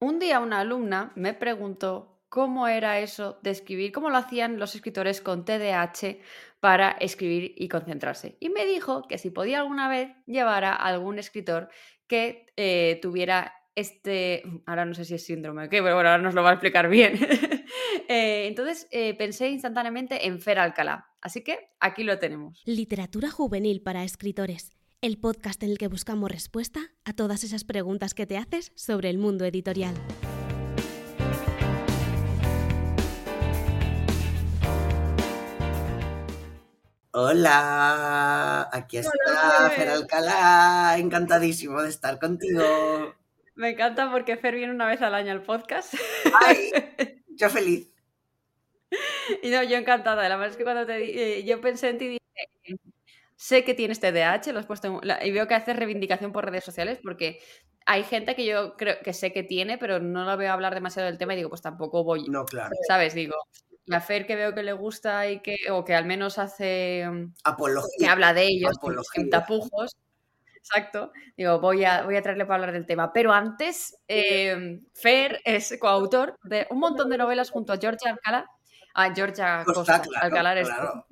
Un día una alumna me preguntó cómo era eso de escribir, cómo lo hacían los escritores con TDAH para escribir y concentrarse. Y me dijo que si podía alguna vez llevar a algún escritor que eh, tuviera este, ahora no sé si es síndrome o qué, pero bueno, ahora nos lo va a explicar bien. Eh, entonces eh, pensé instantáneamente en Fer Alcalá, así que aquí lo tenemos. Literatura juvenil para escritores, el podcast en el que buscamos respuesta a todas esas preguntas que te haces sobre el mundo editorial. Hola, aquí está Fer Alcalá, encantadísimo de estar contigo. Me encanta porque Fer viene una vez al año al podcast. Ay, yo feliz. Y no, yo encantada. La verdad es que cuando te eh, yo pensé en ti dije, sé que tienes TDAH, lo has puesto y veo que haces reivindicación por redes sociales porque hay gente que yo creo que sé que tiene, pero no la veo hablar demasiado del tema y digo, pues tampoco voy. No, claro. ¿Sabes? Digo, la Fer que veo que le gusta y que, o que al menos hace. Apología. que habla de ellos sin tapujos. Exacto. Digo, voy a, voy a traerle para hablar del tema. Pero antes, eh, Fer es coautor de un montón de novelas junto a Georgia Alcalá. A Georgia Costa, Costa, claro, Alcalá claro.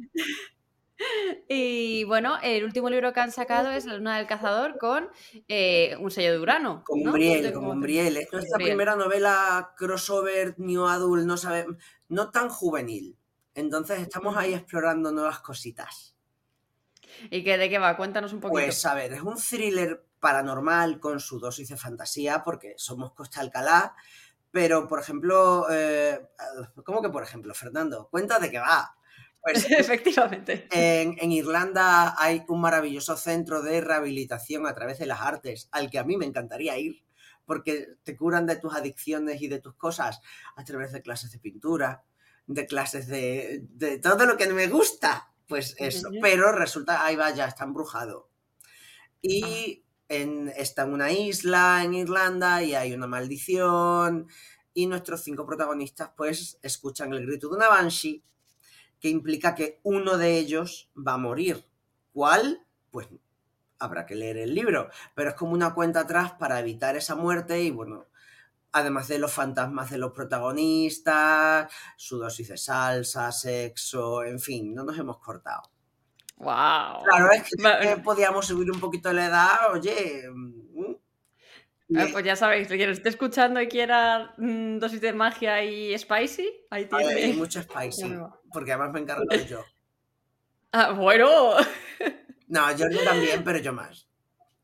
Y bueno, el último libro que han sacado es La Luna del Cazador con eh, un sello de Urano. Con ¿no? Sé con cómo te- Umbriel. Es nuestra primera novela crossover, new adult, no sabe, no tan juvenil. Entonces estamos ahí explorando nuevas cositas. ¿Y qué, de qué va? Cuéntanos un poquito. Pues a ver, es un thriller paranormal con su dosis de fantasía, porque somos Costa Alcalá, pero por ejemplo, eh, ¿cómo que por ejemplo, Fernando? Cuenta de qué va. Pues Efectivamente. en, en Irlanda hay un maravilloso centro de rehabilitación a través de las artes, al que a mí me encantaría ir, porque te curan de tus adicciones y de tus cosas a través de clases de pintura, de clases de, de todo lo que me gusta. Pues eso, pero resulta, ahí va, ya está embrujado. Y en, está en una isla en Irlanda y hay una maldición y nuestros cinco protagonistas pues escuchan el grito de una banshee que implica que uno de ellos va a morir. ¿Cuál? Pues habrá que leer el libro, pero es como una cuenta atrás para evitar esa muerte y bueno, además de los fantasmas de los protagonistas, su dosis de salsa, sexo, en fin, no nos hemos cortado. ¡Wow! Claro, es que, podíamos subir un poquito la edad, oye. Eh, pues ya sabéis, quien esté escuchando y quiera mm, dosis de magia y spicy, ahí tiene. hay mucho spicy, porque además me encargo yo. Ah, bueno. No, yo también, pero yo más.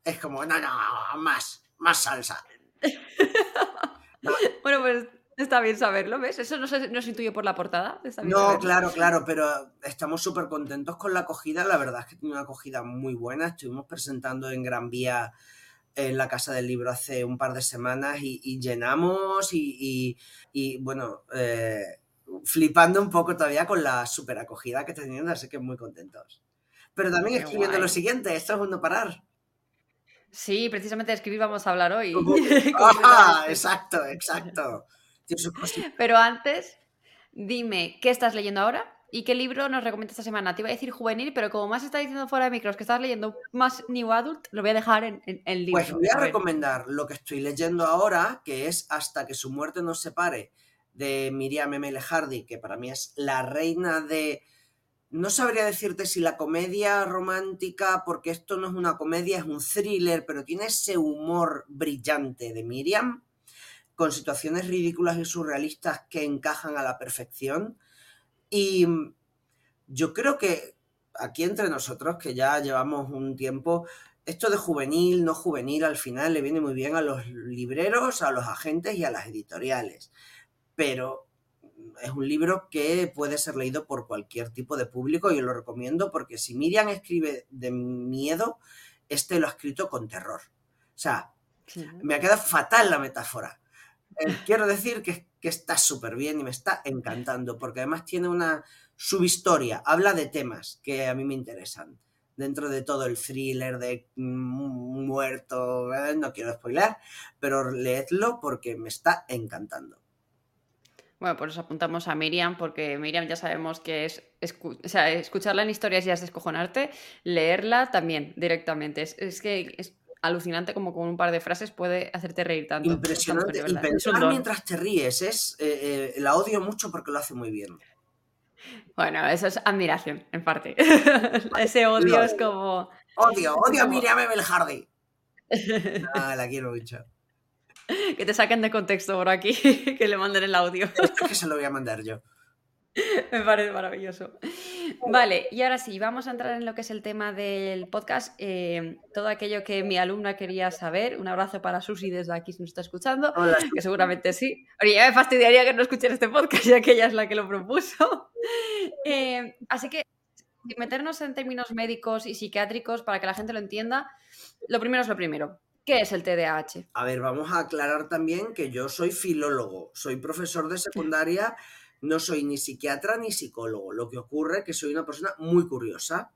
Es como, no, no, más, más salsa. Bueno, pues está bien saberlo, ¿ves? Eso no se, no se intuye por la portada. Está bien No, saberlo. claro, claro, pero estamos súper contentos con la acogida. La verdad es que tiene una acogida muy buena. Estuvimos presentando en Gran Vía en la Casa del Libro hace un par de semanas y, y llenamos y, y- y, bueno, eh, flipando un poco todavía con la súper acogida que está teniendo, así que muy contentos. Pero también Qué escribiendo guay. lo siguiente, esto es un no parar. Sí, precisamente de escribir vamos a hablar hoy. ¡Ah! Exacto, exacto. Pero antes, dime, ¿qué estás leyendo ahora? ¿Y qué libro nos recomiendas esta semana? Te iba a decir juvenil, pero como más está diciendo fuera de micros que estás leyendo más New Adult, lo voy a dejar en, en, en libro. Pues voy a recomendar lo que estoy leyendo ahora, que es Hasta que su muerte nos separe, de Miriam M. Hardy, que para mí es la reina de... No sabría decirte si la comedia romántica, porque esto no es una comedia, es un thriller, pero tiene ese humor brillante de Miriam, con situaciones ridículas y surrealistas que encajan a la perfección. Y mm, yo creo que aquí entre nosotros, que ya llevamos un tiempo, esto de juvenil, no juvenil, al final le viene muy bien a los libreros, a los agentes y a las editoriales. Pero es un libro que puede ser leído por cualquier tipo de público y yo lo recomiendo porque si Miriam escribe de miedo, este lo ha escrito con terror. O sea, Sí. me ha quedado fatal la metáfora. Eh, quiero decir que, está súper bien y me está encantando, porque además tiene una subhistoria, habla de temas que a mí me interesan. Dentro de todo el thriller de mm, muerto, eh, no quiero spoiler, pero leedlo porque me está encantando. Bueno, pues nos apuntamos a Miriam, porque Miriam ya sabemos que es, o sea, escucharla en historias ya es descojonarte, leerla también directamente. Es, es que es- alucinante como con un par de frases puede hacerte reír tanto. Impresionante. Tanto, y pensar mientras te ríes, es, eh, eh, la odio mucho porque lo hace muy bien. Bueno, eso es admiración, en parte. Ese odio es como... Odio, odio a Como- Miriam Emel Hardy. Ah, la quiero mucho. que te saquen de contexto por aquí, que le manden el audio. Es que se lo voy a mandar yo. Me parece maravilloso. Vale, y ahora sí, vamos a entrar en lo que es el tema del podcast. eh, todo aquello que mi alumna quería saber. Un abrazo para Susi desde aquí si nos está escuchando, Hola, que seguramente sí. Oye, ya me fastidiaría que no escuchen este podcast, ya que ella es la que lo propuso. Eh, así que sin meternos en términos médicos y psiquiátricos para que la gente lo entienda. Lo primero es lo primero. ¿Qué es el TDAH? A ver, vamos a aclarar también que yo soy filólogo, soy profesor de secundaria, no soy ni psiquiatra ni psicólogo. Lo que ocurre es que soy una persona muy curiosa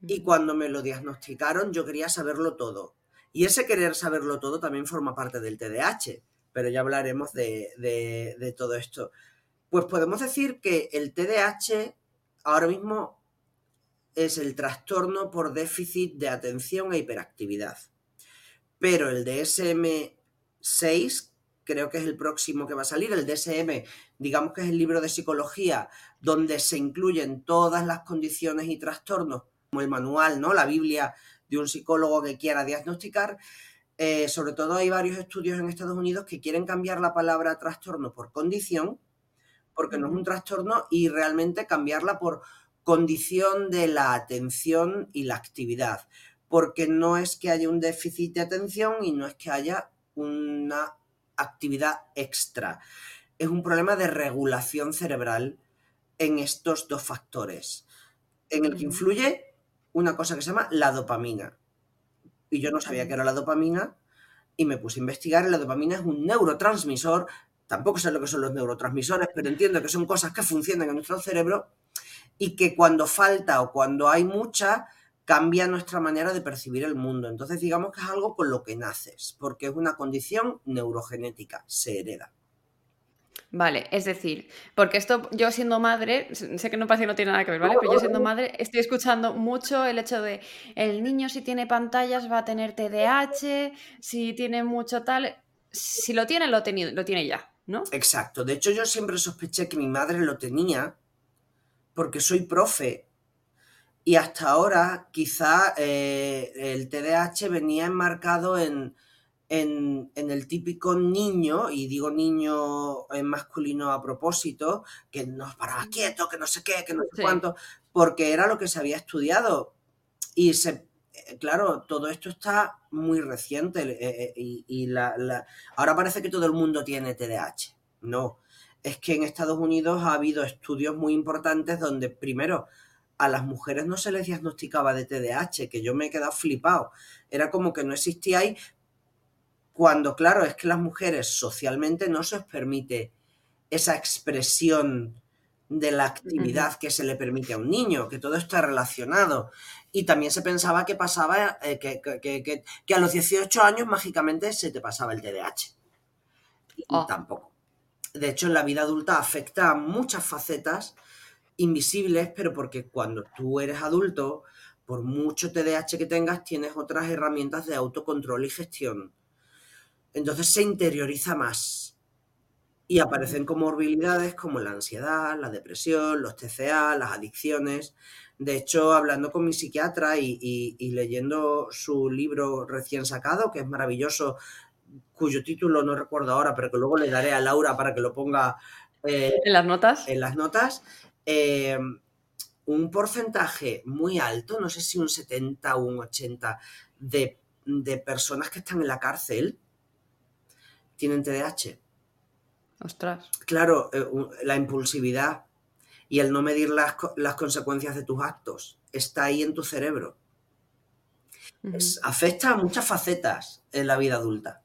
y cuando me lo diagnosticaron yo quería saberlo todo. Y ese querer saberlo todo también forma parte del TDAH, pero ya hablaremos de, de- de todo esto. Pues podemos decir que el TDAH ahora mismo es el trastorno por déficit de atención e hiperactividad. Pero el DSM-6, creo que es el próximo que va a salir, el DSM, digamos que es el libro de psicología donde se incluyen todas las condiciones y trastornos, como el manual, ¿no? La Biblia de un psicólogo que quiera diagnosticar. Eh, sobre todo hay varios estudios en Estados Unidos que quieren cambiar la palabra trastorno por condición, porque no es un trastorno, y realmente cambiarla por condición de la atención y la actividad, porque no es que haya un déficit de atención y no es que haya una actividad extra. Es un problema de regulación cerebral en estos dos factores, en el que influye una cosa que se llama la dopamina. Y yo no sabía que era la dopamina y me puse a investigar la dopamina es un neurotransmisor. Tampoco sé lo que son los neurotransmisores, pero entiendo que son cosas que funcionan en nuestro cerebro y que cuando falta o cuando hay mucha cambia nuestra manera de percibir el mundo. Entonces digamos que es algo con lo que naces, porque es una condición neurogenética, se hereda. Vale, es decir, porque esto, yo siendo madre, sé que no parece que no tiene nada que ver, ¿vale? Pero yo siendo madre estoy escuchando mucho el hecho de el niño si tiene pantallas va a tener TDAH, si tiene mucho tal, si lo tiene, lo, lo tiene ya, ¿no? Exacto. De hecho, yo siempre sospeché que mi madre lo tenía porque soy profe. Y hasta ahora quizá eh, el TDAH venía enmarcado en, en, en el típico niño, y digo niño en masculino a propósito, que nos paraba quieto, que no sé qué, que no sé Sí. cuánto, porque era lo que se había estudiado. Y se, eh, claro, todo esto está muy reciente eh, eh, y, y la, la- ahora parece que todo el mundo tiene TDAH. No, es que en Estados Unidos ha habido estudios muy importantes donde primero a las mujeres no se les diagnosticaba de TDAH, que yo me he quedado flipado. Era como que no existía ahí, cuando claro, es que las mujeres socialmente no se os permite esa expresión de la actividad que se le permite a un niño, que todo está relacionado. Y también se pensaba que pasaba, eh, que, que- que- que- que a los 18 años mágicamente se te pasaba el TDAH. Y Oh. tampoco. De hecho, en la vida adulta afecta a muchas facetas invisibles, pero porque cuando tú eres adulto, por mucho TDAH que tengas, tienes otras herramientas de autocontrol y gestión. Entonces se interioriza más. Y aparecen comorbilidades como la ansiedad, la depresión, los TCA, las adicciones. De hecho, hablando con mi psiquiatra y, y- y leyendo su libro recién sacado, que es maravilloso, cuyo título no recuerdo ahora, pero que luego le daré a Laura para que lo ponga eh, En las notas. en las notas, eh, un porcentaje muy alto, no sé si un 70 o un 80 de, de personas que están en la cárcel tienen TDAH. Ostras. Claro, eh, la impulsividad y el no medir las, co- las consecuencias de tus actos está ahí en tu cerebro. Es- afecta a muchas facetas en la vida adulta.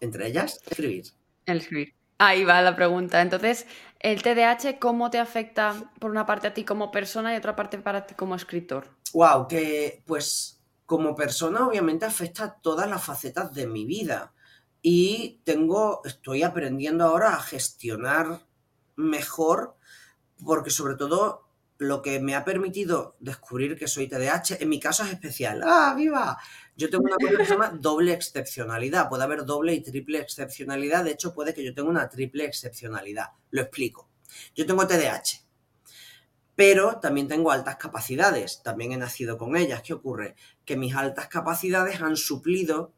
Entre ellas, escribir. El escribir. Ahí va la pregunta. Entonces, el TDAH, ¿cómo te afecta por una parte a ti como persona y otra parte para ti como escritor? Wow, que pues como persona obviamente afecta a todas las facetas de mi vida y tengo, estoy aprendiendo ahora a gestionar mejor porque sobre todo lo que me ha permitido descubrir que soy TDAH, en mi caso es especial. ¡Ah, viva! Yo tengo una cosa que se llama doble excepcionalidad. Puede haber doble y triple excepcionalidad. De hecho, puede que yo tenga una triple excepcionalidad. Lo explico. Yo tengo TDAH, pero también tengo altas capacidades. También he nacido con ellas. ¿Qué ocurre? Que mis altas capacidades han suplido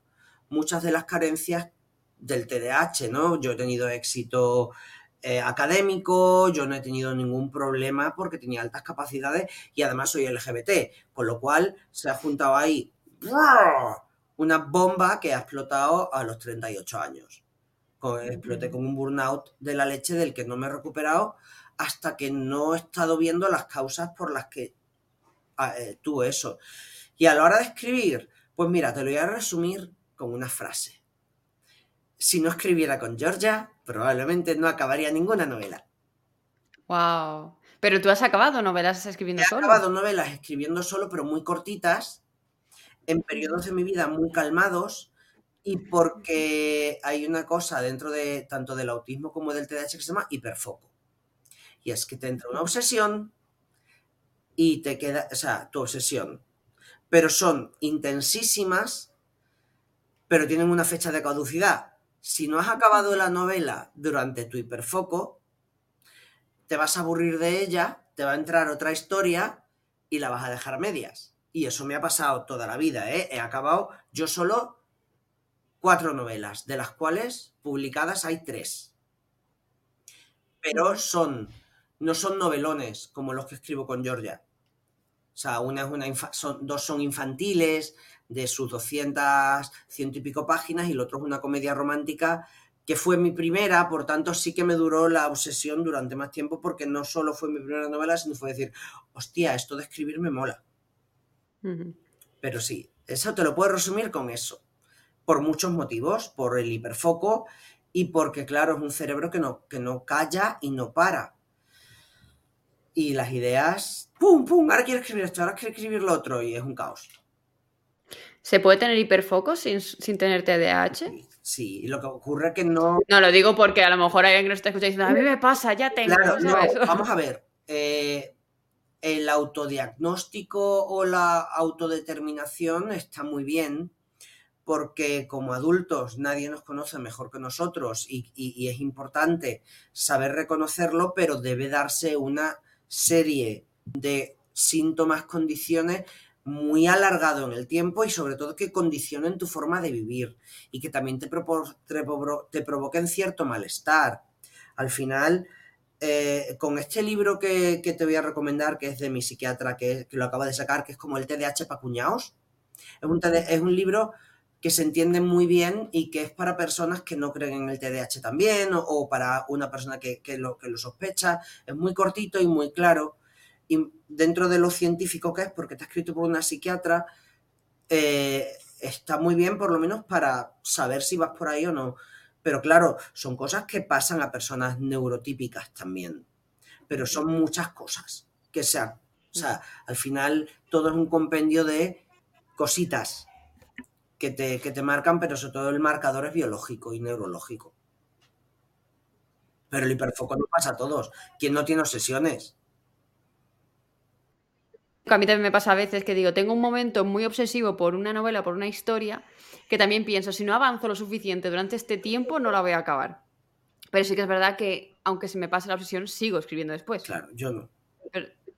muchas de las carencias del TDAH, ¿no? Yo he tenido éxito eh, académico, yo no he tenido ningún problema porque tenía altas capacidades y además soy LGBT, con lo cual se ha juntado ahí una bomba que ha explotado a los 38 años. exploté con un burnout de la leche del que no me he recuperado hasta que no he estado viendo las causas por las que ah, eh, tuve eso. Y a la hora de escribir, pues mira, te lo voy a resumir con una frase si no escribiera con Georgia, probablemente no acabaría ninguna novela. Wow. Pero tú has acabado novelas escribiendo solo. He acabado novelas escribiendo solo, pero muy cortitas, en periodos de mi vida muy calmados, y porque hay una cosa dentro de tanto del autismo como del TDAH que se llama hiperfoco. Y es que te entra una obsesión y te queda, o sea, tu obsesión. Pero son intensísimas, pero tienen una fecha de caducidad si no has acabado la novela durante tu hiperfoco, te vas a aburrir de ella, te va a entrar otra historia y la vas a dejar medias. Y eso me ha pasado toda la vida, ¿eh? He acabado yo solo cuatro novelas, de las cuales publicadas hay tres. Pero son, no son novelones como los que escribo con Georgia. O sea, una es una dos son infantiles, de sus 200, ciento y pico páginas y el otro es una comedia romántica que fue mi primera, por tanto sí que me duró la obsesión durante más tiempo porque no solo fue mi primera novela, sino fue decir, hostia, esto de escribir me mola. Pero sí, eso te lo puedo resumir con eso, por muchos motivos, por el hiperfoco y porque, claro, es un cerebro que no, que no calla y no para. Y las ideas, ¡pum, pum! Ahora quiero escribir esto, ahora quiero escribir lo otro y es un caos. ¿Se puede tener hiperfoco sin, sin tener TDAH? Sí, lo que ocurre es que no. No, lo digo porque a lo mejor alguien que nos está escuchando diciendo, a mí me pasa, ya tengo. vamos a ver. Eh, el autodiagnóstico o la autodeterminación está muy bien porque como adultos nadie nos conoce mejor que nosotros y, y, es importante saber reconocerlo, pero debe darse una serie de síntomas, condiciones muy alargado en el tiempo y sobre todo que condicionen tu forma de vivir y que también te, te, provoquen cierto malestar. Al final, eh, con este libro que, te voy a recomendar, que es de mi psiquiatra, que, lo acaba de sacar, que es como el TDAH para cuñados, es un, es un libro que se entiende muy bien y que es para personas que no creen en el TDAH también o, o para una persona que, lo, que lo sospecha. Es muy cortito y muy claro y dentro de lo científico que es, porque está escrito por una psiquiatra, eh, está muy bien por lo menos para saber si vas por ahí o no. Pero claro, son cosas que pasan a personas neurotípicas también. Pero son muchas cosas que sean. O sea, al final todo es un compendio de cositas que te, que te marcan, pero sobre todo el marcador es biológico y neurológico. Pero el hiperfoco no pasa a todos. ¿Quién no tiene obsesiones? A mí también me pasa a veces que digo, tengo un momento muy obsesivo por una novela, por una historia, que también pienso, si no avanzo lo suficiente durante este tiempo, no la voy a acabar. Pero sí que es verdad que, aunque se me pase la obsesión, sigo escribiendo después. Claro, yo no.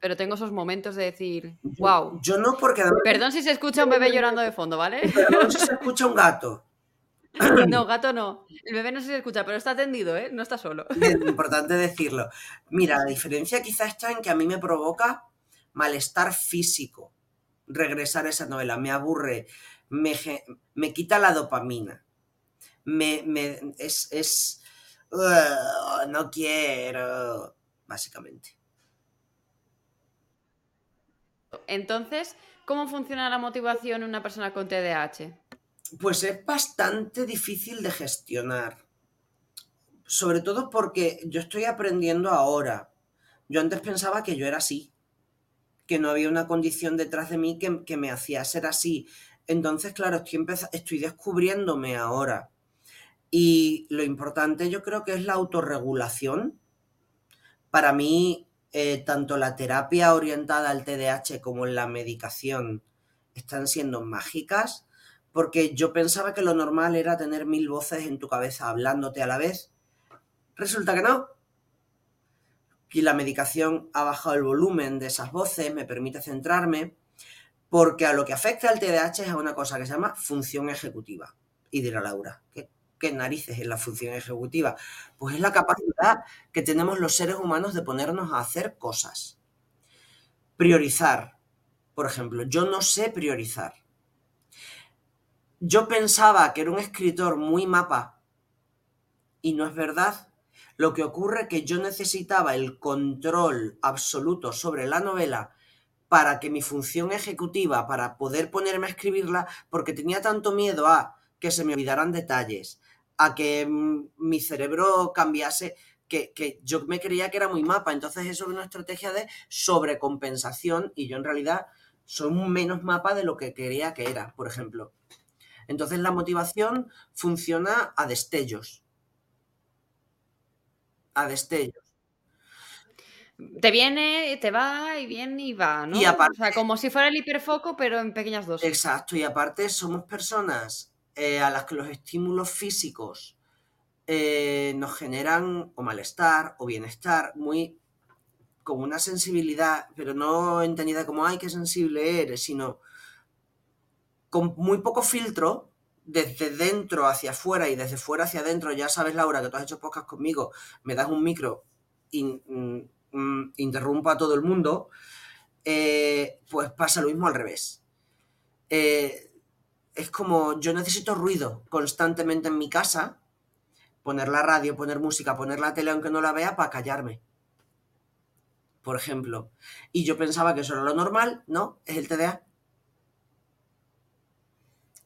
Pero, tengo esos momentos de decir, wow. Yo no, porque. Perdón si se escucha un bebé llorando de fondo, ¿vale? Perdón si se escucha un gato. No, gato no. El bebé no se escucha, pero está atendido, ¿eh? No está solo. Es importante decirlo. Mira, la diferencia quizá está en que a mí me provoca malestar físico regresar a esa novela, me aburre, me, me quita la dopamina, me, me es, es no quiero, básicamente. Entonces, ¿cómo funciona la motivación en una persona con TDAH? Pues es bastante difícil de gestionar. Sobre todo porque yo estoy aprendiendo ahora. Yo antes pensaba que yo era así que no había una condición detrás de mí que, me hacía ser así. Entonces, claro, estoy, estoy descubriéndome ahora. Y lo importante yo creo que es la autorregulación. Para mí, eh, tanto la terapia orientada al TDAH como la medicación están siendo mágicas, porque yo pensaba que lo normal era tener mil voces en tu cabeza hablándote a la vez. Resulta que no. Y la medicación ha bajado el volumen de esas voces, me permite centrarme, porque a lo que afecta al TDAH es a una cosa que se llama función ejecutiva. Y dirá Laura, ¿qué, qué narices es la función ejecutiva? Pues es la capacidad que tenemos los seres humanos de ponernos a hacer cosas. Priorizar, por ejemplo, yo no sé priorizar. Yo pensaba que era un escritor muy mapa y no es verdad. Lo que ocurre es que yo necesitaba el control absoluto sobre la novela para que mi función ejecutiva, para poder ponerme a escribirla, porque tenía tanto miedo a que se me olvidaran detalles, a que mm, mi cerebro cambiase, que, que, yo me creía que era muy mapa. Entonces eso es una estrategia de sobrecompensación y yo en realidad soy menos mapa de lo que quería que era, por ejemplo. Entonces la motivación funciona a destellos. A destellos te viene, te va y viene y va, ¿no? Y aparte, o sea, como si fuera el hiperfoco, pero en pequeñas dosis. Exacto, y aparte somos personas eh, a las que los estímulos físicos eh, nos generan o malestar o bienestar muy con una sensibilidad, pero no entendida como, ay, qué sensible eres, sino con muy poco filtro, desde dentro hacia afuera y desde fuera hacia adentro. Ya sabes, Laura, que tú has hecho podcast conmigo, me das un micro y mm, mm, interrumpo a todo el mundo, eh, pues pasa lo mismo al revés. Eh, es como yo necesito ruido constantemente en mi casa, poner la radio, poner música, poner la tele aunque no la vea para callarme. Por ejemplo. Y yo pensaba que eso era lo normal, ¿no? Es el TDA.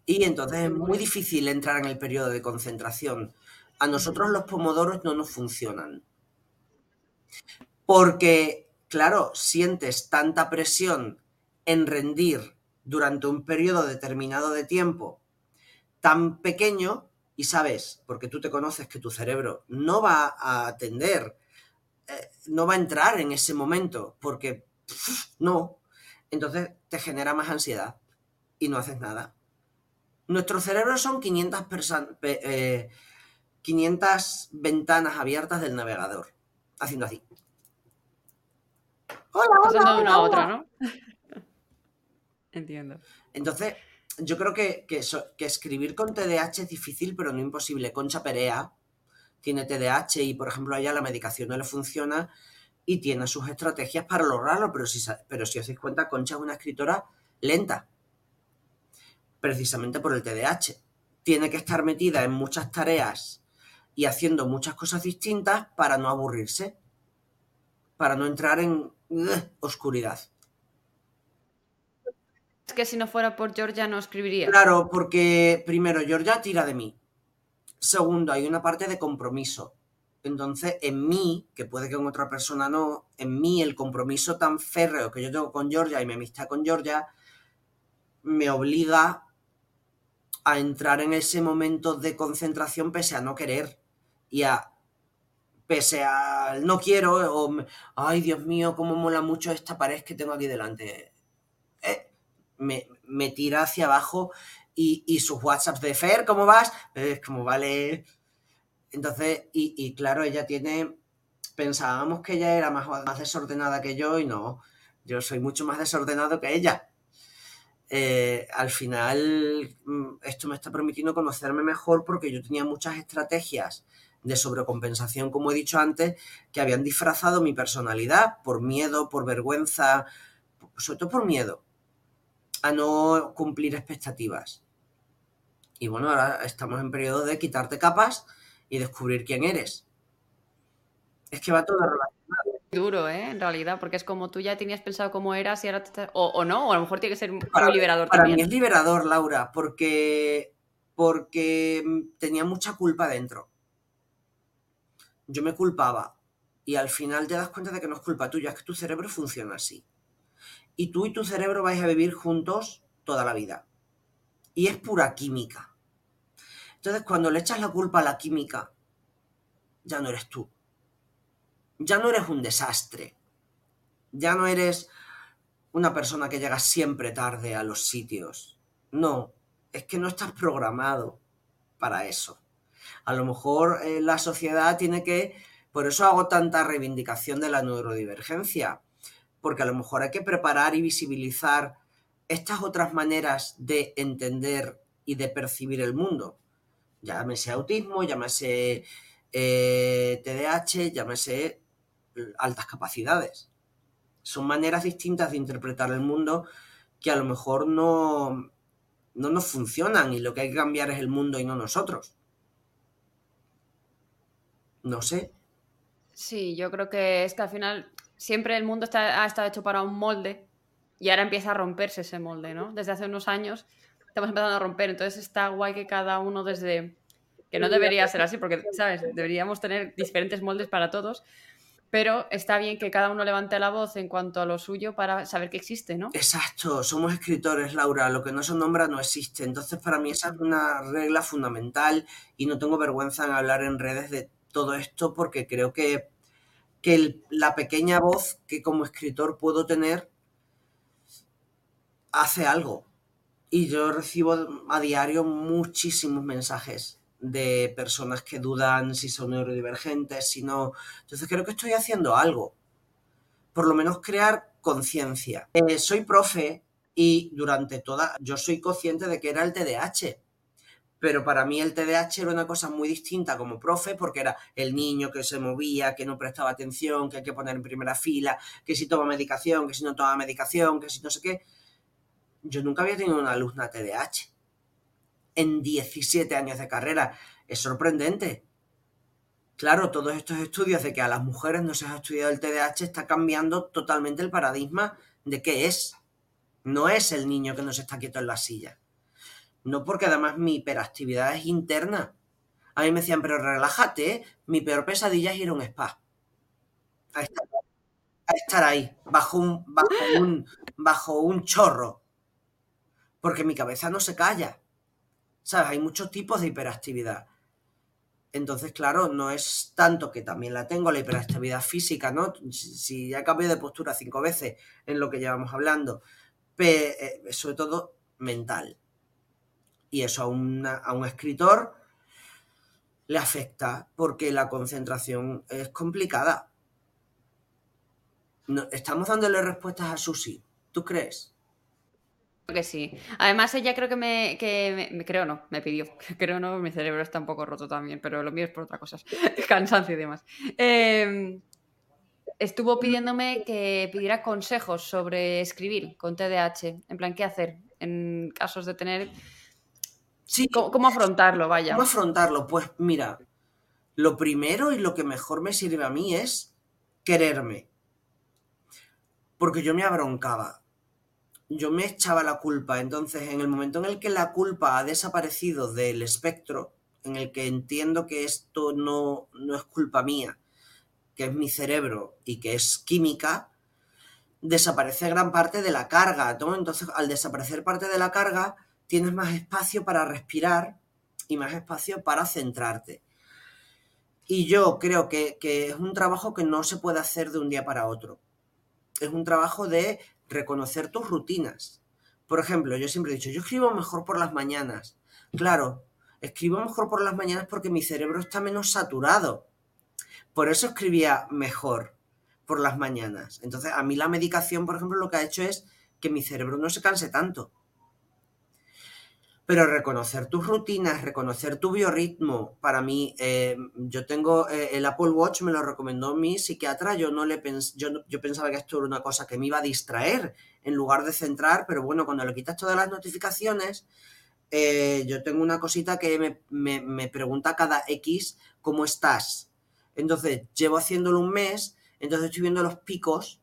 Y entonces es muy difícil entrar en el periodo de concentración. A nosotros los pomodoros no nos funcionan. Porque, claro, sientes tanta presión en rendir durante un periodo determinado de tiempo tan pequeño y sabes, porque tú te conoces que tu cerebro no va a atender, eh, no va a entrar en ese momento, porque no, entonces te genera más ansiedad y no haces nada. Nuestro cerebro son 500, 500 eh, ventanas abiertas del navegador, haciendo así. Hola, hola, hola, una otra, ¿no? Entiendo. Entonces, yo creo que, que, escribir con TDAH es difícil, pero no imposible. Concha Perea tiene TDAH y, por ejemplo, a ella la medicación no le funciona y tiene sus estrategias para lograrlo, pero si, pero si os dais cuenta, Concha es una escritora lenta, precisamente por el TDAH. Tiene que estar metida en muchas tareas y haciendo muchas cosas distintas para no aburrirse, para no entrar en oscuridad que si no fuera por Georgia no escribiría. Claro, porque primero, Georgia tira de mí. Segundo, hay una parte de compromiso. Entonces, en mí, que puede que en otra persona no, en mí el compromiso tan férreo que yo tengo con Georgia y mi amistad con Georgia me obliga a entrar en ese momento de concentración pese a no querer y a pese a no quiero o ay Dios mío cómo mola mucho esta pared que tengo aquí delante me, tira hacia abajo y, sus WhatsApps de Fer, ¿cómo vas? Es como, vale. Entonces, y, claro, ella tiene, pensábamos que ella era más, más desordenada que yo y no, yo soy mucho más desordenado que ella. Eh, al final, mm, esto me está permitiendo conocerme mejor porque yo tenía muchas estrategias de sobrecompensación, como he dicho antes, que habían disfrazado mi personalidad por miedo, por vergüenza, sobre todo por miedo a no cumplir expectativas. Y bueno, ahora estamos en periodo de quitarte capas y descubrir quién eres. Es que va todo relacionado. Duro, ¿eh? En realidad, porque es como tú ya tenías pensado cómo eras y ahora te... o, no, o a lo mejor tiene que ser muy liberador para también. mí es liberador, Laura, porque porque tenía mucha culpa dentro. Yo me culpaba y al final te das cuenta de que no es culpa tuya, es que tu cerebro funciona así y tú y tu cerebro vais a vivir juntos toda la vida. Y es pura química. Entonces, cuando le echas la culpa a la química, ya no eres tú. Ya no eres un desastre. Ya no eres una persona que llega siempre tarde a los sitios. No, es que no estás programado para eso. A lo mejor eh, la sociedad tiene que... Por eso hago tanta reivindicación de la neurodivergencia, porque a lo mejor hay que preparar y visibilizar estas otras maneras de entender y de percibir el mundo. Llámese autismo, llámese eh, TDAH, llámese altas capacidades. Son maneras distintas de interpretar el mundo que a lo mejor no, no nos funcionan y lo que hay que cambiar es el mundo y no nosotros. No sé. Sí, yo creo que es que al final siempre el mundo está, ha estado hecho para un molde y ahora empieza a romperse ese molde, ¿no? Desde hace unos años estamos empezando a romper, entonces está guay que cada uno desde... que no debería ser así, porque, ¿sabes? Deberíamos tener diferentes moldes para todos, pero está bien que cada uno levante la voz en cuanto a lo suyo para saber que existe, ¿no? Exacto, somos escritores, Laura, lo que no se nombra no existe. Entonces, para mí esa es una regla fundamental y no tengo vergüenza en hablar en redes de todo esto porque creo que, que la pequeña voz que como escritor puedo tener hace algo. Y yo recibo a diario muchísimos mensajes de personas que dudan si son neurodivergentes, si no. Entonces creo que estoy haciendo algo. Por lo menos crear conciencia. Eh, soy profe y durante toda. Yo soy consciente de que era el TDAH. Pero para mí el TDAH era una cosa muy distinta como profe, porque era el niño que se movía, que no prestaba atención, que hay que poner en primera fila, que si toma medicación, que si no toma medicación, que si no sé qué. Yo nunca había tenido una alumna TDAH en 17 años de carrera. Es sorprendente. Claro, todos estos estudios de que a las mujeres no se ha estudiado el TDAH está cambiando totalmente el paradigma de qué es. No es el niño que no se está quieto en la silla. No porque además mi hiperactividad es interna. A mí me decían, pero relájate, mi peor pesadilla es ir a un spa. A estar, ahí, bajo un, bajo un, bajo un chorro. Porque mi cabeza no se calla. ¿Sabes? Hay muchos tipos de hiperactividad. Entonces, claro, no es tanto que también la tengo, la hiperactividad física, ¿no? Si ya cambié de postura cinco veces en lo que llevamos hablando, pero, eh, sobre todo mental. Y eso a, a un escritor le afecta porque la concentración es complicada. No, estamos dándole respuestas a Susi. ¿Tú crees? Que sí. Además, ella creo que me, que me, creo no, me pidió. Creo no, mi cerebro está un poco roto también, pero lo mío es por otras cosas. Cansancio y demás. Em, estuvo pidiéndome que pidiera consejos sobre escribir con TDAH. En plan, ¿qué hacer en casos de tener. Sí. ¿Cómo, afrontarlo? Vaya. ¿Cómo afrontarlo? Pues mira, lo primero y lo que mejor me sirve a mí es quererme. Porque yo me abroncaba yo me echaba la culpa. Entonces, en el momento en el que la culpa ha desaparecido del espectro, en el que entiendo que esto no, no es culpa mía, que es mi cerebro y que es química, desaparece gran parte de la carga. Entonces, al desaparecer parte de la carga, tienes más espacio para respirar y más espacio para centrarte. Y yo creo que, que es un trabajo que no se puede hacer de un día para otro. Es un trabajo de reconocer tus rutinas. Por ejemplo, yo siempre he dicho, yo escribo mejor por las mañanas. Claro, escribo mejor por las mañanas porque mi cerebro está menos saturado. Por eso escribía mejor por las mañanas. Entonces, a mí la medicación, por ejemplo, lo que ha hecho es que mi cerebro no se canse tanto. Pero reconocer tus rutinas, reconocer tu biorritmo, para mí, eh, yo tengo eh, el Apple Watch, me lo recomendó mi psiquiatra, yo no le yo, yo pensaba que esto era una cosa que me iba a distraer en lugar de centrar, pero bueno, cuando le quitas todas las notificaciones, eh, yo tengo una cosita que me, me, me pregunta cada X cómo estás. Entonces, llevo haciéndolo un mes, entonces estoy viendo los picos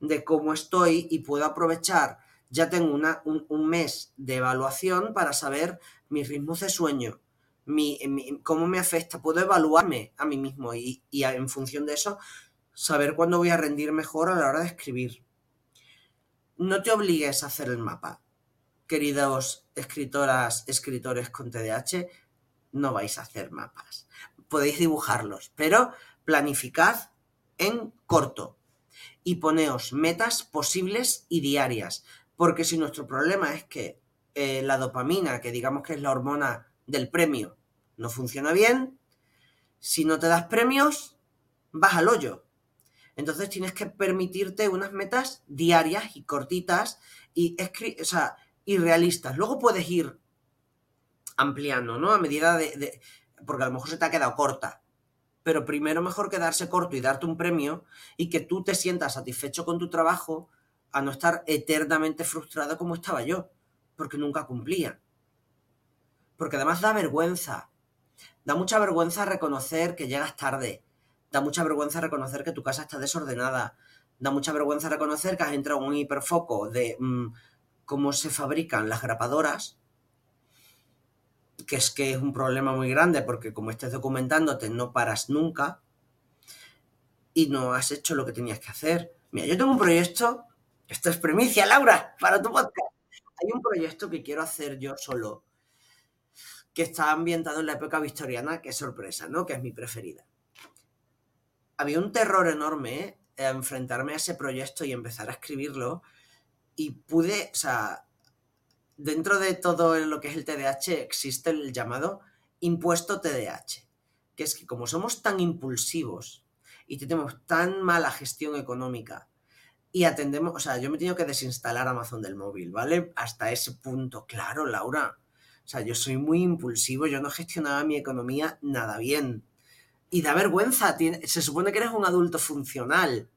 de cómo estoy y puedo aprovechar ya tengo un, mes de evaluación para saber mis ritmos de sueño, mi, cómo me afecta, puedo evaluarme a mí mismo y, en función de eso saber cuándo voy a rendir mejor a la hora de escribir. No te obligues a hacer el mapa. Queridos escritoras, escritores con TDAH, no vais a hacer mapas. Podéis dibujarlos, pero planificad en corto y poneos metas posibles y diarias. Porque si nuestro problema es que eh, la dopamina, que digamos que es la hormona del premio, no funciona bien, si no te das premios, vas al hoyo. Entonces tienes que permitirte unas metas diarias y cortitas y, o sea, y realistas. Luego puedes ir ampliando, ¿no? A medida de, de, Porque a lo mejor se te ha quedado corta. Pero primero mejor quedarse corto y darte un premio y que tú te sientas satisfecho con tu trabajo a no estar eternamente frustrado como estaba yo, porque nunca cumplía. Porque además da vergüenza. Da mucha vergüenza reconocer que llegas tarde. Da mucha vergüenza reconocer que tu casa está desordenada. Da mucha vergüenza reconocer que has entrado en un hiperfoco de mm, cómo se fabrican las grapadoras que es que es un problema muy grande porque como estés documentándote no paras nunca y no has hecho lo que tenías que hacer. Mira, yo tengo un proyecto, esto es premicia, Laura, para tu podcast. Hay un proyecto que quiero hacer yo solo, que está ambientado en la época victoriana, que es sorpresa, ¿no? Que es mi preferida. Había un terror enorme ¿eh? a enfrentarme a ese proyecto y empezar a escribirlo y pude, o sea, dentro de todo lo que es el TDAH existe el llamado impuesto TDAH, que es que como somos tan impulsivos y tenemos tan mala gestión económica y atendemos, o sea, yo me he tenido que desinstalar Amazon del móvil, ¿vale? Hasta ese punto, claro, Laura. O sea, yo soy muy impulsivo, yo no gestionaba mi economía nada bien. Y da vergüenza, se supone que eres un adulto funcional.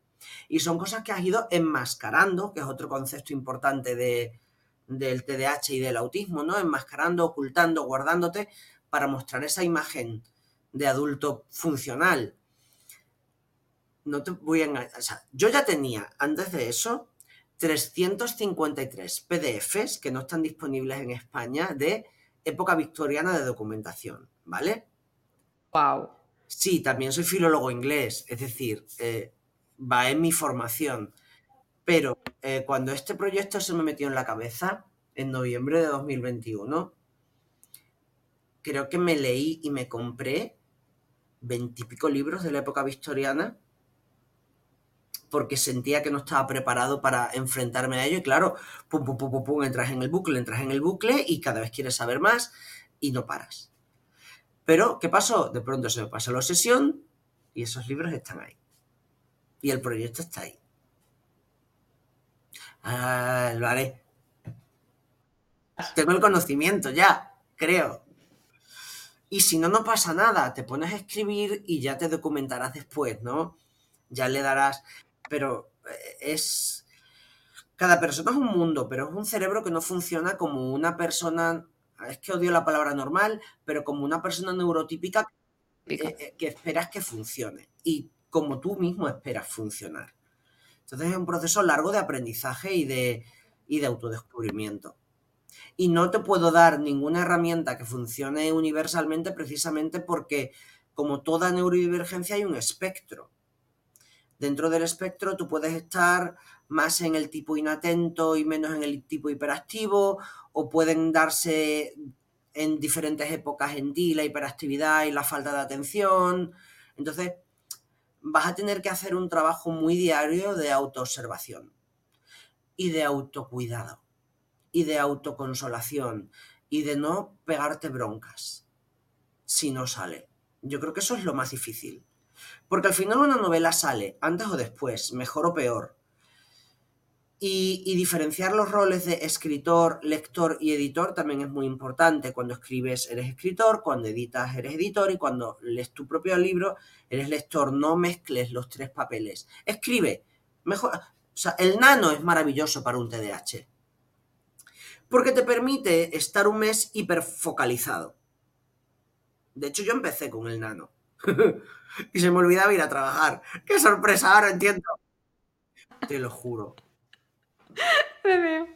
Y son cosas que has ido enmascarando, que es otro concepto importante de, del TDAH y del autismo, ¿no? Enmascarando, ocultando, guardándote para mostrar esa imagen de adulto funcional. No te voy a engañar. O sea, yo ya tenía, antes de eso, 353 PDFs que no están disponibles en España de época victoriana de documentación, ¿vale? Wow. Sí, también soy filólogo inglés, es decir, eh, va en mi formación. Pero eh, cuando este proyecto se me metió en la cabeza, en noviembre de 2021, creo que me leí y me compré veintipico libros de la época victoriana porque sentía que no estaba preparado para enfrentarme a ello y claro, pum, pum, pum, pum, pum, entras en el bucle, entras en el bucle y cada vez quieres saber más y no paras. Pero, ¿qué pasó? De pronto se me pasó la obsesión y esos libros están ahí. Y el proyecto está ahí. Ah, lo haré. Tengo el conocimiento ya, creo. Y si no, no pasa nada. Te pones a escribir y ya te documentarás después, ¿no? Ya le darás. Pero eh, es. Cada persona es un mundo, pero es un cerebro que no funciona como una persona. Es que odio la palabra normal, pero como una persona neurotípica eh, eh, que esperas que funcione. Y como tú mismo esperas funcionar. Entonces es un proceso largo de aprendizaje y de, y de autodescubrimiento. Y no te puedo dar ninguna herramienta que funcione universalmente precisamente porque, como toda neurodivergencia, hay un espectro. Dentro del espectro tú puedes estar más en el tipo inatento y menos en el tipo hiperactivo, o pueden darse en diferentes épocas en ti la hiperactividad y la falta de atención. Entonces, vas a tener que hacer un trabajo muy diario de autoobservación y de autocuidado y de autoconsolación y de no pegarte broncas si no sale. Yo creo que eso es lo más difícil. Porque al final una novela sale, antes o después, mejor o peor. Y, diferenciar los roles de escritor, lector y editor también es muy importante. Cuando escribes eres escritor, cuando editas eres editor y cuando lees tu propio libro eres lector. No mezcles los tres papeles. Escribe. Mejor. O sea, el nano es maravilloso para un TDAH. Porque te permite estar un mes hiperfocalizado. De hecho, yo empecé con el nano. y se me olvidaba ir a trabajar. ¡Qué sorpresa! Ahora entiendo. Te lo juro. Me veo.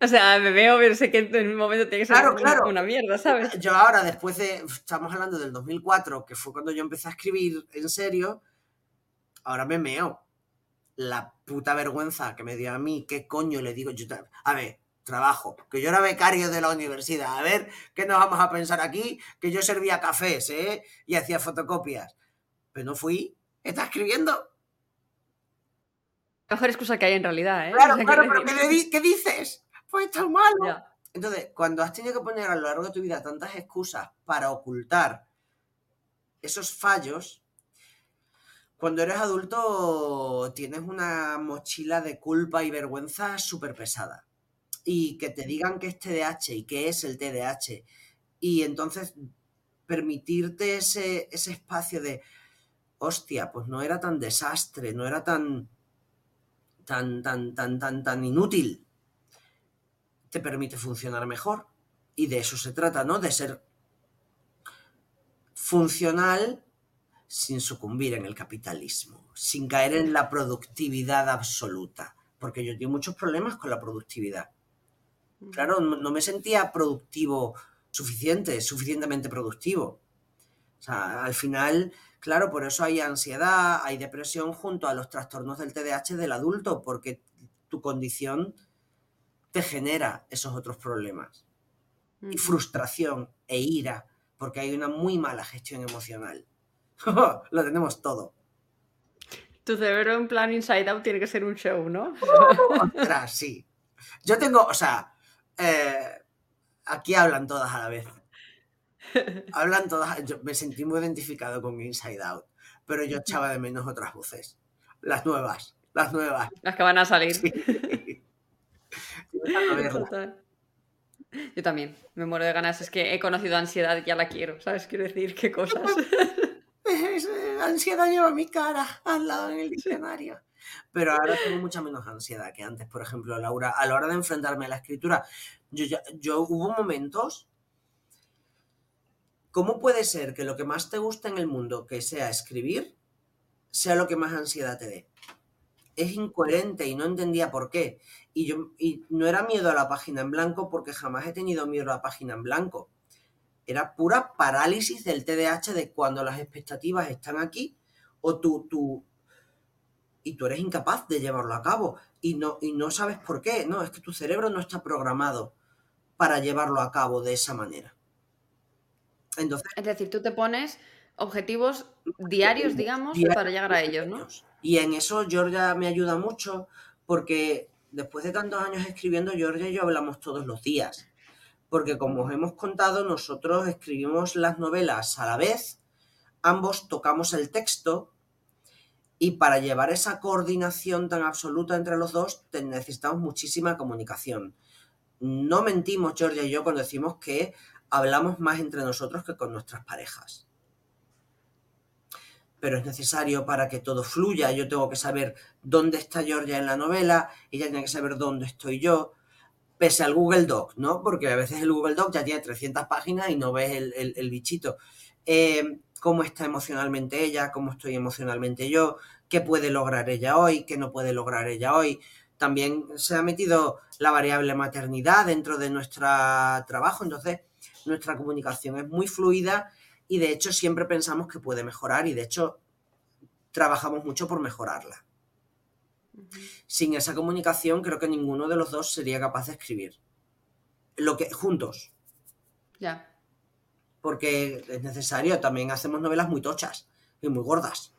O sea, me veo, pero sé que en un momento tiene que ser una, mierda, ¿sabes? Yo ahora, después de. Estamos hablando del 2004, que fue cuando yo empecé a escribir en serio. Ahora me meo. La puta vergüenza que me dio a mí, ¿qué coño le digo? Yo, a ver, trabajo, que yo era becario de la universidad. A ver, ¿qué nos vamos a pensar aquí? Que yo servía cafés, ¿eh? Y hacía fotocopias. Pero no fui. ¿Está escribiendo? mejor excusa que hay en realidad, ¿eh? Claro, O sea, claro, pero ¿qué, di- qué dices? Pues está malo. Ya. Entonces, cuando has tenido que poner a lo largo de tu vida tantas excusas para ocultar esos fallos, cuando eres adulto tienes una mochila de culpa y vergüenza súper pesada. Y que te digan que es TDAH y que es el TDAH. Y entonces permitirte ese, ese espacio de, hostia, pues no era tan desastre, no era tan, tan, tan, tan, tan, tan inútil te permite funcionar mejor. Y de eso se trata, ¿no? De ser funcional sin sucumbir en el capitalismo, sin caer en la productividad absoluta. Porque yo tengo muchos problemas con la productividad. Claro, no, me sentía productivo suficiente, suficientemente productivo. O sea, al final, claro, por eso hay ansiedad, hay depresión junto a los trastornos del TDAH del adulto, porque tu condición te genera esos otros problemas. Y frustración e ira, porque hay una muy mala gestión emocional. Lo tenemos todo. Tu cerebro en plan Inside Out tiene que ser un show, ¿no? Ostras, sí. Yo tengo, o sea, eh, aquí hablan todas a la vez. Hablan todas. Yo me sentí muy identificado con Inside Out, pero yo echaba de menos otras voces. Las nuevas, las nuevas. Las que van a salir. Sí. Total. Yo también, me muero de ganas. Es que he conocido ansiedad y ya la quiero, ¿sabes? Quiero decir, qué cosas. Ansiedad lleva mi cara al lado en el diccionario. Pero ahora tengo mucha menos ansiedad que antes, por ejemplo, Laura. A la hora de enfrentarme a la escritura, yo, ya- yo hubo momentos. ¿Cómo puede ser que lo que más te gusta en el mundo, que sea escribir, sea lo que más ansiedad te dé? Es incoherente y no entendía por qué. Y, yo, y no era miedo a la página en blanco porque jamás he tenido miedo a la página en blanco era pura parálisis del TDAH de cuando las expectativas están aquí o tú, tú y tú eres incapaz de llevarlo a cabo y no, y no sabes por qué. No, es que tu cerebro no está programado para llevarlo a cabo de esa manera. Entonces, Es decir, tú te pones objetivos diarios, digamos, diarios para llegar a ellos, ¿no? Y en eso Georgia me ayuda mucho porque después de tantos años escribiendo, Georgia y yo hablamos todos los días. Porque como os hemos contado, nosotros escribimos las novelas a la vez, ambos tocamos el texto y para llevar esa coordinación tan absoluta entre los dos necesitamos muchísima comunicación. No mentimos, Georgia y yo, cuando decimos que hablamos más entre nosotros que con nuestras parejas pero es necesario para que todo fluya. Yo tengo que saber dónde está Georgia en la novela, ella tiene que saber dónde estoy yo, pese al Google Doc, ¿no? Porque a veces el Google Doc ya tiene 300 páginas y no ves el bichito. Eh, cómo está emocionalmente ella, cómo estoy emocionalmente yo, qué puede lograr ella hoy, qué no puede lograr ella hoy. También se ha metido la variable maternidad dentro de nuestro trabajo, entonces nuestra comunicación es muy fluida y de hecho siempre pensamos que puede mejorar y de hecho trabajamos mucho por mejorarla. Sin esa comunicación creo que ninguno de los dos sería capaz de escribir. Lo que juntos, Ya. Porque es necesario, también hacemos novelas muy tochas y muy gordas.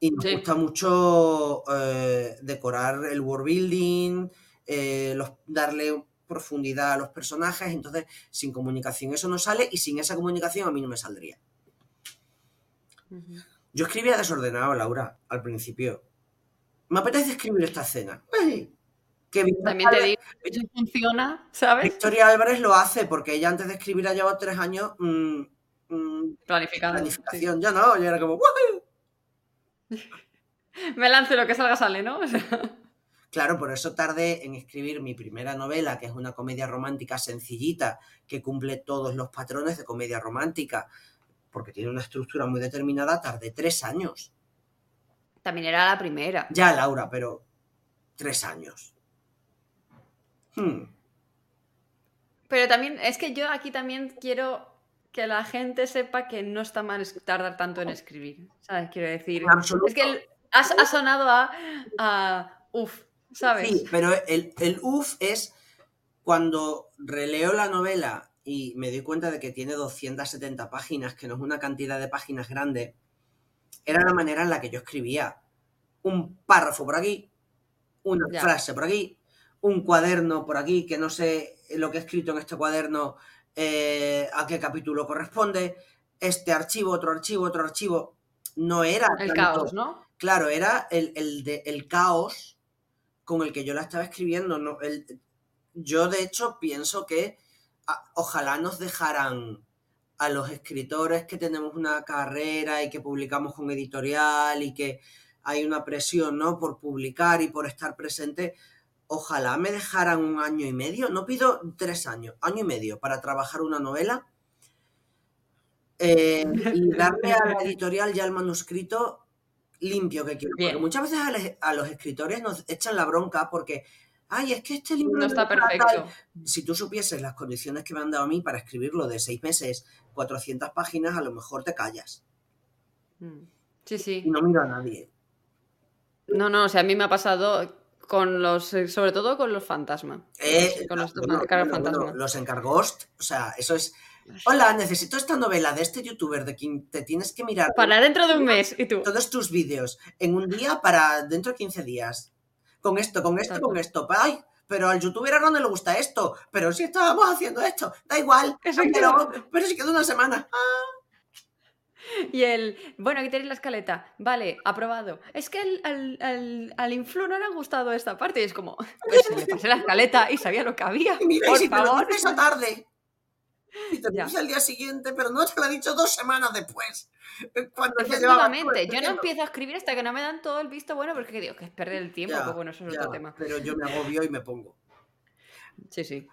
Y nos Sí. gusta mucho eh, decorar el world building, eh, los- darle profundidad a los personajes, entonces sin comunicación eso no sale y sin esa comunicación a mí no me saldría. Yo escribía desordenado, Laura, al principio. Me apetece escribir esta escena. Ay, que Victoria, También te Álvarez, digo, funciona, ¿sabes? Victoria Álvarez lo hace porque ella antes de escribir ha llevado tres años mm, mm, Planificando. sí. planificación. Ya no, ya era como... "Woohoo". Me lance lo que salga sale, ¿no? O sea, Claro, por eso tardé en escribir mi primera novela, que es una comedia romántica sencillita, que cumple todos los patrones de comedia romántica, porque tiene una estructura muy determinada, tardé tres años. También era la primera. Ya, Laura, pero tres años. Hmm. Pero también, es que yo aquí también quiero que la gente sepa que no está mal tardar tanto en escribir. ¿Sabes? Quiero decir. Absoluto. Es que el- ha, ha sonado a, a. Uf, ¿sabes? Sí, pero el, el UF es cuando releo la novela y me doy cuenta de que tiene 270 páginas, que no es una cantidad de páginas grande, era la manera en la que yo escribía. Un párrafo por aquí, una Ya. frase por aquí, un cuaderno por aquí, que no sé lo que he escrito en este cuaderno, eh, a qué capítulo corresponde, este archivo, otro archivo, otro archivo. No era El tanto- caos, ¿no? Claro, era el, el de- el caos con el que yo la estaba escribiendo. ¿no? El- yo, de hecho, pienso que a- ojalá nos dejaran a los escritores que tenemos una carrera y que publicamos con editorial y que hay una presión ¿no? por publicar y por estar presente. Ojalá me dejaran un año y medio, no pido tres años, año y medio para trabajar una novela eh, y darle a la editorial ya el manuscrito limpio que quiero. Porque muchas veces a, les- a los escritores nos echan la bronca porque, ay, es que este libro No está es para tal". perfecto. Si tú supieses las condiciones que me han dado a mí para escribirlo de seis meses, 400 páginas, a lo mejor te callas. Mm. Sí, Y sí. no miro a nadie. No, no, o sea, a mí me ha pasado con los, eh, sobre todo con los fantasmas. Eh, con los bueno, los encargos, o sea, eso es. Hola, necesito esta novela de este youtuber de quien te tienes que mirar Para dentro de un mes, y tú. todos tus vídeos en un día para dentro de 15 días. Con esto, con esto, con esto. Ay, pero al youtuber ahora no le gusta esto. Pero si estábamos haciendo esto, da igual. Pero si queda una semana. Ah, Y el, bueno, aquí tenéis la escaleta. Vale, aprobado. Es que al, al, al, al influ no le ha gustado esta parte. Y es como, pues le pasé la escaleta y sabía lo que había. y mira, y Por si te lo favor. esa tarde. Y te lo al día siguiente, pero no te lo ha dicho dos semanas después. Cuando llevaba todo Efectivamente, yo no empiezo a escribir hasta que no me dan todo el visto bueno, porque digo que es perder el tiempo, Ya, pues bueno, eso es ya, otro tema. Pero yo me agobio y me pongo. Sí, sí.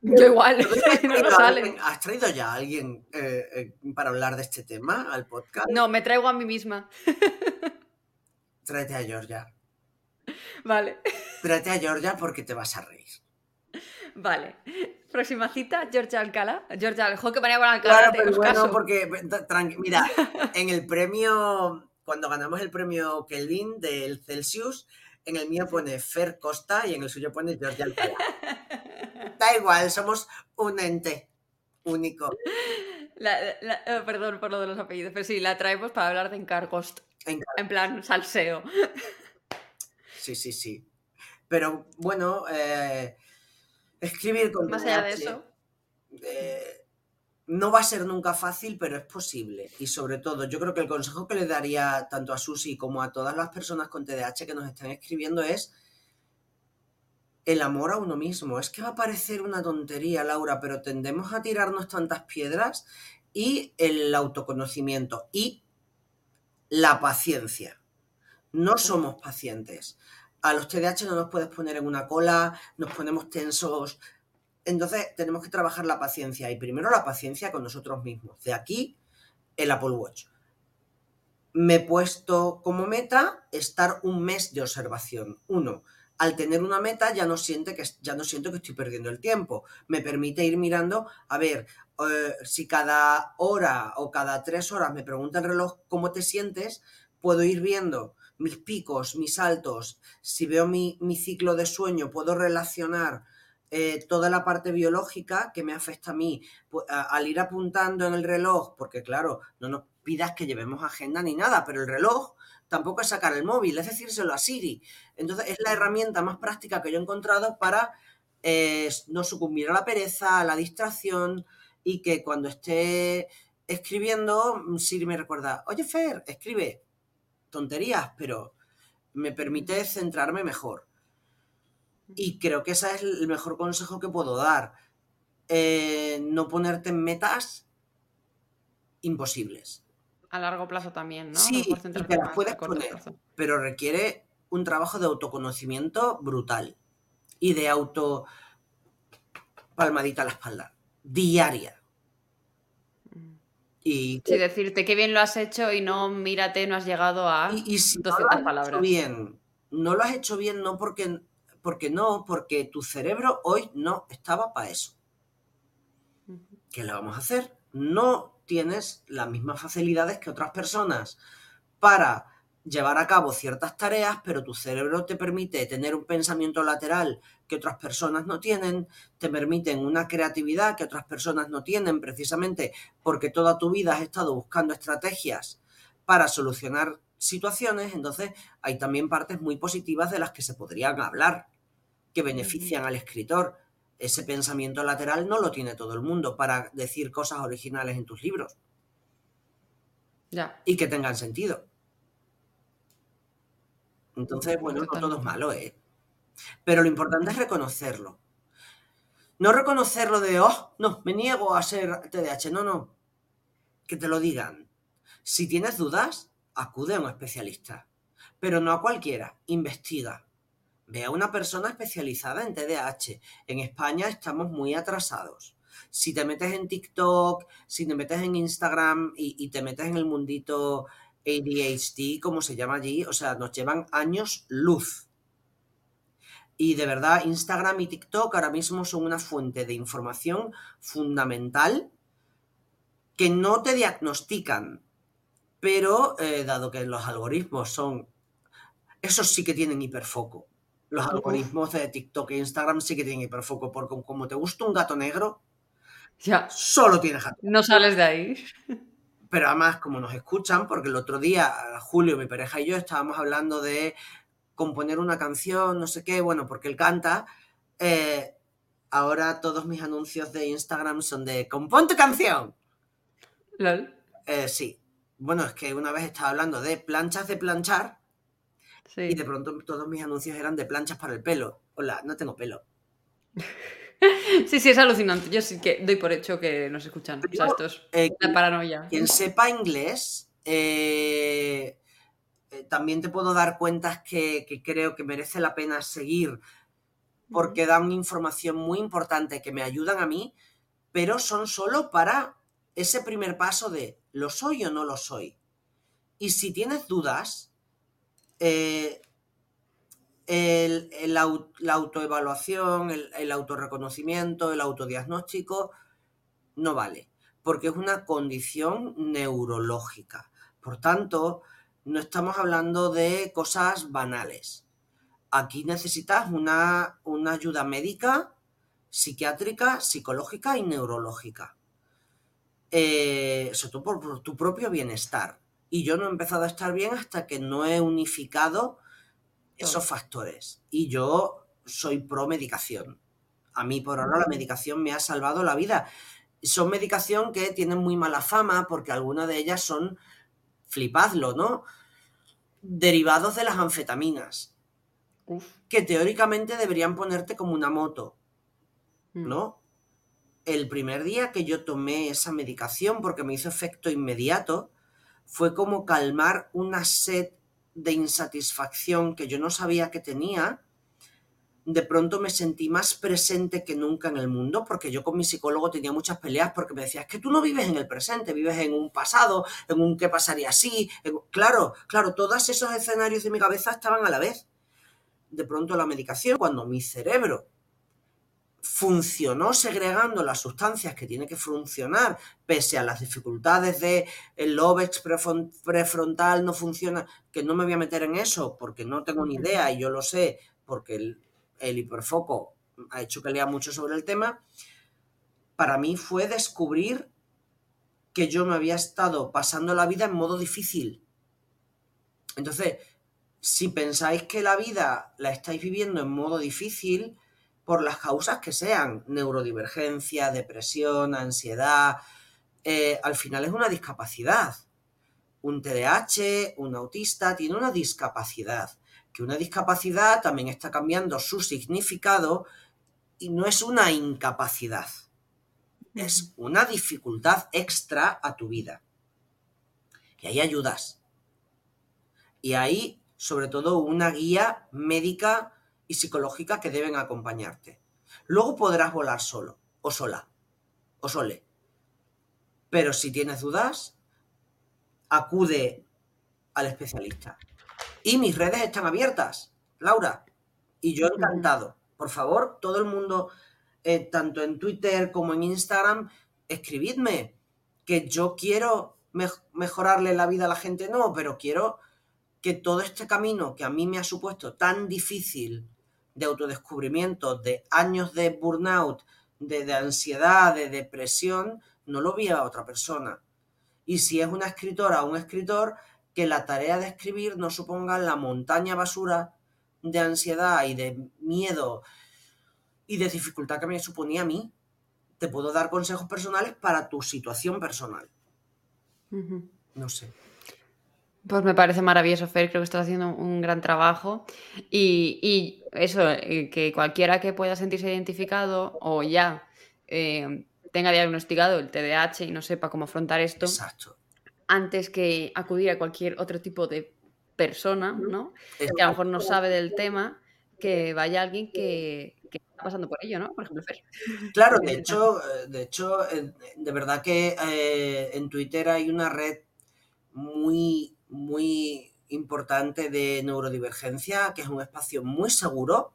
Yo igual, no ¿Has nos salen. ¿Has traído ya a alguien eh, eh, para hablar de este tema al podcast? No, me traigo a mí misma. Tráete a Georgia. Vale, Tráete a Georgia porque te vas a reír. vale. Próxima cita, Georgia Alcalá. Georgia, Alcalá, que venía con Alcalá, Claro, pero bueno, caso. porque tranqui- mira, en el premio, cuando ganamos el premio Kelvin del Celsius, en el mío pone Fer Costa y en el suyo pone Georgia Alcalá. Da igual, somos un ente único. La- la- eh, perdón por lo de los apellidos, pero sí, la traemos para hablar de encargos. Encar- En plan, salseo. Sí, sí, sí. Pero bueno, eh, escribir con Más allá de eso, eh, no va a ser nunca fácil, pero es posible. Y sobre todo, yo creo que el consejo que le daría tanto a Susi como a todas las personas con TDAH que nos están escribiendo es el amor a uno mismo. Es que va a parecer una tontería, Laura, pero tendemos a tirarnos tantas piedras y el autoconocimiento y la paciencia. No somos pacientes. A los TDAH no nos puedes poner en una cola, nos ponemos tensos, entonces tenemos que trabajar la paciencia y primero la paciencia con nosotros mismos. De aquí el Apple Watch. Me he puesto como meta estar un mes de observación. Uno, al tener una meta ya no, siente que, ya no siento que estoy perdiendo el tiempo. Me permite ir mirando, a ver, eh, si cada hora o cada tres horas me pregunta el reloj cómo te sientes, puedo ir viendo mis picos, mis saltos. Si veo mi, mi ciclo de sueño, puedo relacionar eh, toda la parte biológica que me afecta a mí pu- a- al ir apuntando en el reloj, porque claro, no nos pidas que llevemos agenda ni nada, pero el reloj tampoco es sacar el móvil, es decírselo a Siri. Entonces es la herramienta más práctica que yo he encontrado para eh, no sucumbir a la pereza, a la distracción y que cuando esté escribiendo, Siri me recuerda, oye Fer, escribe tonterías, pero me permite centrarme mejor. Y creo que ese es el mejor consejo que puedo dar. Eh, no ponerte en metas imposibles. A largo plazo también, ¿no? Sí, y te las puedes poner. plazo. pero requiere un trabajo de autoconocimiento brutal y de auto palmadita a la espalda, diaria. Mm. Y, Sí, decirte qué bien lo has hecho y no mírate, no has llegado a y- y si no 200 lo has hecho palabras. bien, no lo has hecho bien no porque, porque no, porque tu cerebro hoy no estaba para eso. ¿Qué le vamos a hacer? No tienes las mismas facilidades que otras personas para llevar a cabo ciertas tareas, pero tu cerebro te permite tener un pensamiento lateral que otras personas no tienen, te permiten una creatividad que otras personas no tienen, precisamente porque toda tu vida has estado buscando estrategias para solucionar situaciones, entonces hay también partes muy positivas de las que se podrían hablar, que benefician al escritor. Ese pensamiento lateral no lo tiene todo el mundo para decir cosas originales en tus libros. Ya. Y que tengan sentido. Entonces, bueno, no todo es malo, ¿eh? Pero lo importante es reconocerlo. No reconocerlo de, oh, no, me niego a ser TDAH. No, no. Que te lo digan. Si tienes dudas, acude a un especialista. Pero no a cualquiera. Investiga. Ve a una persona especializada en TDAH. En España estamos muy atrasados. Si te metes en TikTok, si te metes en Instagram y, y te metes en el mundito ADHD, como se llama allí, o sea, nos llevan años luz. Y de verdad, Instagram y TikTok ahora mismo son una fuente de información fundamental que no te diagnostican, pero eh, dado que los algoritmos son, esos sí que tienen hiperfoco. Los algoritmos de TikTok e Instagram sí que tienen hiperfoco, porque como te gusta un gato negro, Ya. solo tienes gato. No sales de ahí. Pero además, como nos escuchan, porque el otro día, Julio, mi pareja y yo estábamos hablando de componer una canción, no sé qué, bueno, porque él canta. eh, ahora todos mis anuncios de Instagram son de compón tu canción. Lol. Eh, sí. Bueno, es que una vez estaba hablando de planchas de planchar y de pronto todos mis anuncios eran de planchas para el pelo. Hola, no tengo pelo. Sí, sí, es alucinante. Yo sí que doy por hecho que nos escuchan. O sea, Pero, esto es eh, paranoia. Quien sepa inglés, eh, eh, también te puedo dar cuentas que, que creo que merece la pena seguir porque dan información muy importante que me ayudan a mí, pero son solo para ese primer paso de ¿lo soy o no lo soy? Y si tienes dudas, eh, el- la autoevaluación, el, el autorreconocimiento, el autodiagnóstico, no vale, porque es una condición neurológica. Por tanto, no estamos hablando de cosas banales. Aquí necesitas una, una ayuda médica, psiquiátrica, psicológica y neurológica. Eh, sobre todo por tu propio bienestar. Y yo no he empezado a estar bien hasta que no he unificado esos factores. Y yo soy pro medicación. A mí por ahora la medicación me ha salvado la vida. Son medicación que tienen muy mala fama porque algunas de ellas son, flipadlo, ¿no? Derivados de las anfetaminas, Uf. que teóricamente deberían ponerte como una moto, Mm. ¿no? El primer día que yo tomé esa medicación, porque me hizo efecto inmediato, fue como calmar una sed de insatisfacción que yo no sabía que tenía. De pronto me sentí más presente que nunca en el mundo, porque yo con mi psicólogo tenía muchas peleas porque me decía, es que tú no vives en el presente, vives en un pasado, en un qué pasaría así. Claro, claro, todos esos escenarios de mi cabeza estaban a la vez. De pronto la medicación, cuando mi cerebro funcionó segregando las sustancias que tiene que funcionar, pese a las dificultades de el prefron- prefrontal no funciona, que no me voy a meter en eso porque no tengo ni idea y yo lo sé porque el, el hiperfoco ha hecho que lea mucho sobre el tema, para mí fue descubrir que yo me había estado pasando la vida en modo difícil. Entonces, si pensáis que la vida la estáis viviendo en modo difícil, por las causas que sean, neurodivergencia, depresión, ansiedad, eh, al final es una discapacidad. Un TDAH, un autista, tiene una discapacidad. Que una discapacidad también está cambiando su significado y no es una incapacidad, es una dificultad extra a tu vida. Y hay ayudas. Y hay, sobre todo, una guía médica y psicológica que deben acompañarte. Luego podrás volar solo, o sola, o sole. Pero si tienes dudas, acude al especialista. Y mis redes están abiertas, Laura. Y yo encantado. Por favor, todo el mundo, eh, tanto en Twitter como en Instagram, escribidme que yo quiero mej- mejorarle la vida a la gente, no, pero quiero que todo este camino que a mí me ha supuesto tan difícil de autodescubrimiento, de años de burnout, de, de ansiedad, de depresión, no lo viva otra persona. Y si es una escritora o un escritor, que la tarea de escribir no suponga la montaña basura de ansiedad y de miedo y de dificultad que me suponía a mí. Te puedo dar consejos personales para tu situación personal. No sé. Pues me parece maravilloso, Fer. Creo que estás haciendo un gran trabajo. Y, eso, eh, que cualquiera que pueda sentirse identificado o ya eh, tenga diagnosticado el TDAH y no sepa cómo afrontar esto, antes que acudir a cualquier otro tipo de persona, ¿no? Que a lo mejor no sabe del tema, que vaya alguien que, está pasando por ello, ¿no? Por ejemplo, Fer. Claro, de hecho, eh, de hecho, de verdad que en Twitter hay una red muy muy importante de neurodivergencia, que es un espacio muy seguro,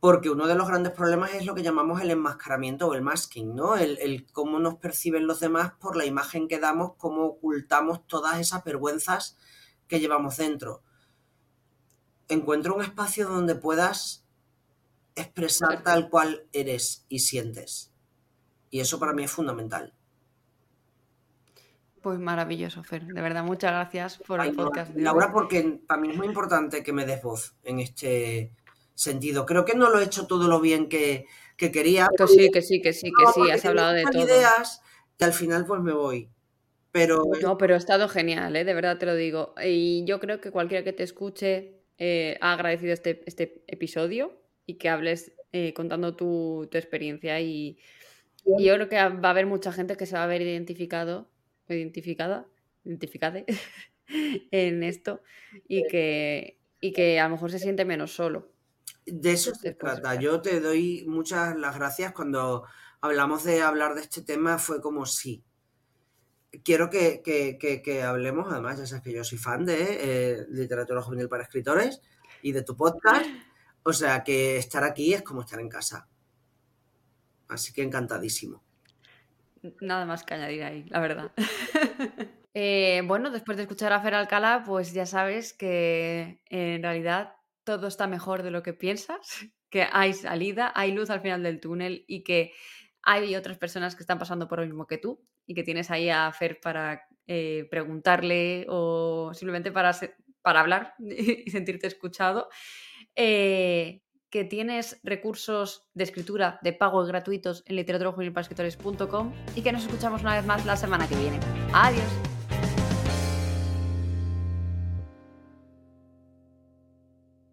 porque uno de los grandes problemas es lo que llamamos el enmascaramiento o el masking, ¿no? El, cómo nos perciben los demás por la imagen que damos, cómo ocultamos todas esas vergüenzas que llevamos dentro. Encuentra un espacio donde puedas expresar tal cual eres y sientes. Y eso para mí es fundamental. Pues maravilloso, Fer. De verdad, muchas gracias por el podcast. Laura, porque para mí es muy importante que me des voz en este sentido. Creo que no lo he hecho todo lo bien que, quería. Que sí, que sí, que sí, que sí, has hablado de todo. ideas y al final pues me voy. Pero... No, pero ha estado genial, ¿eh? de verdad te lo digo. Y yo creo que cualquiera que te escuche eh, ha agradecido este, este, episodio y que hables eh, contando tu, experiencia. Y, y, yo creo que va a haber mucha gente que se va a ver identificado identificada, identificada en esto y que, y que a lo mejor se siente menos solo. De eso se trata. Yo te doy muchas las gracias cuando hablamos de hablar de este tema, fue como sí. Quiero que, que, hablemos, además, ya sabes que yo soy fan de eh, literatura juvenil para escritores y de tu podcast. O sea que estar aquí es como estar en casa. Así que encantadísimo. Nada más que añadir ahí, la verdad. Eh, bueno, después de escuchar a Fer Alcalá, pues ya sabes que en realidad todo está mejor de lo que piensas, que hay salida, hay luz al final del túnel y que hay otras personas que están pasando por lo mismo que tú y que tienes ahí a Fer para eh, preguntarle o simplemente para, para hablar y sentirte escuchado. Eh, que tienes recursos de escritura de pago gratuitos en literaturajuvenilparaescritores.com y que nos escuchamos una vez más la semana que viene. Adiós.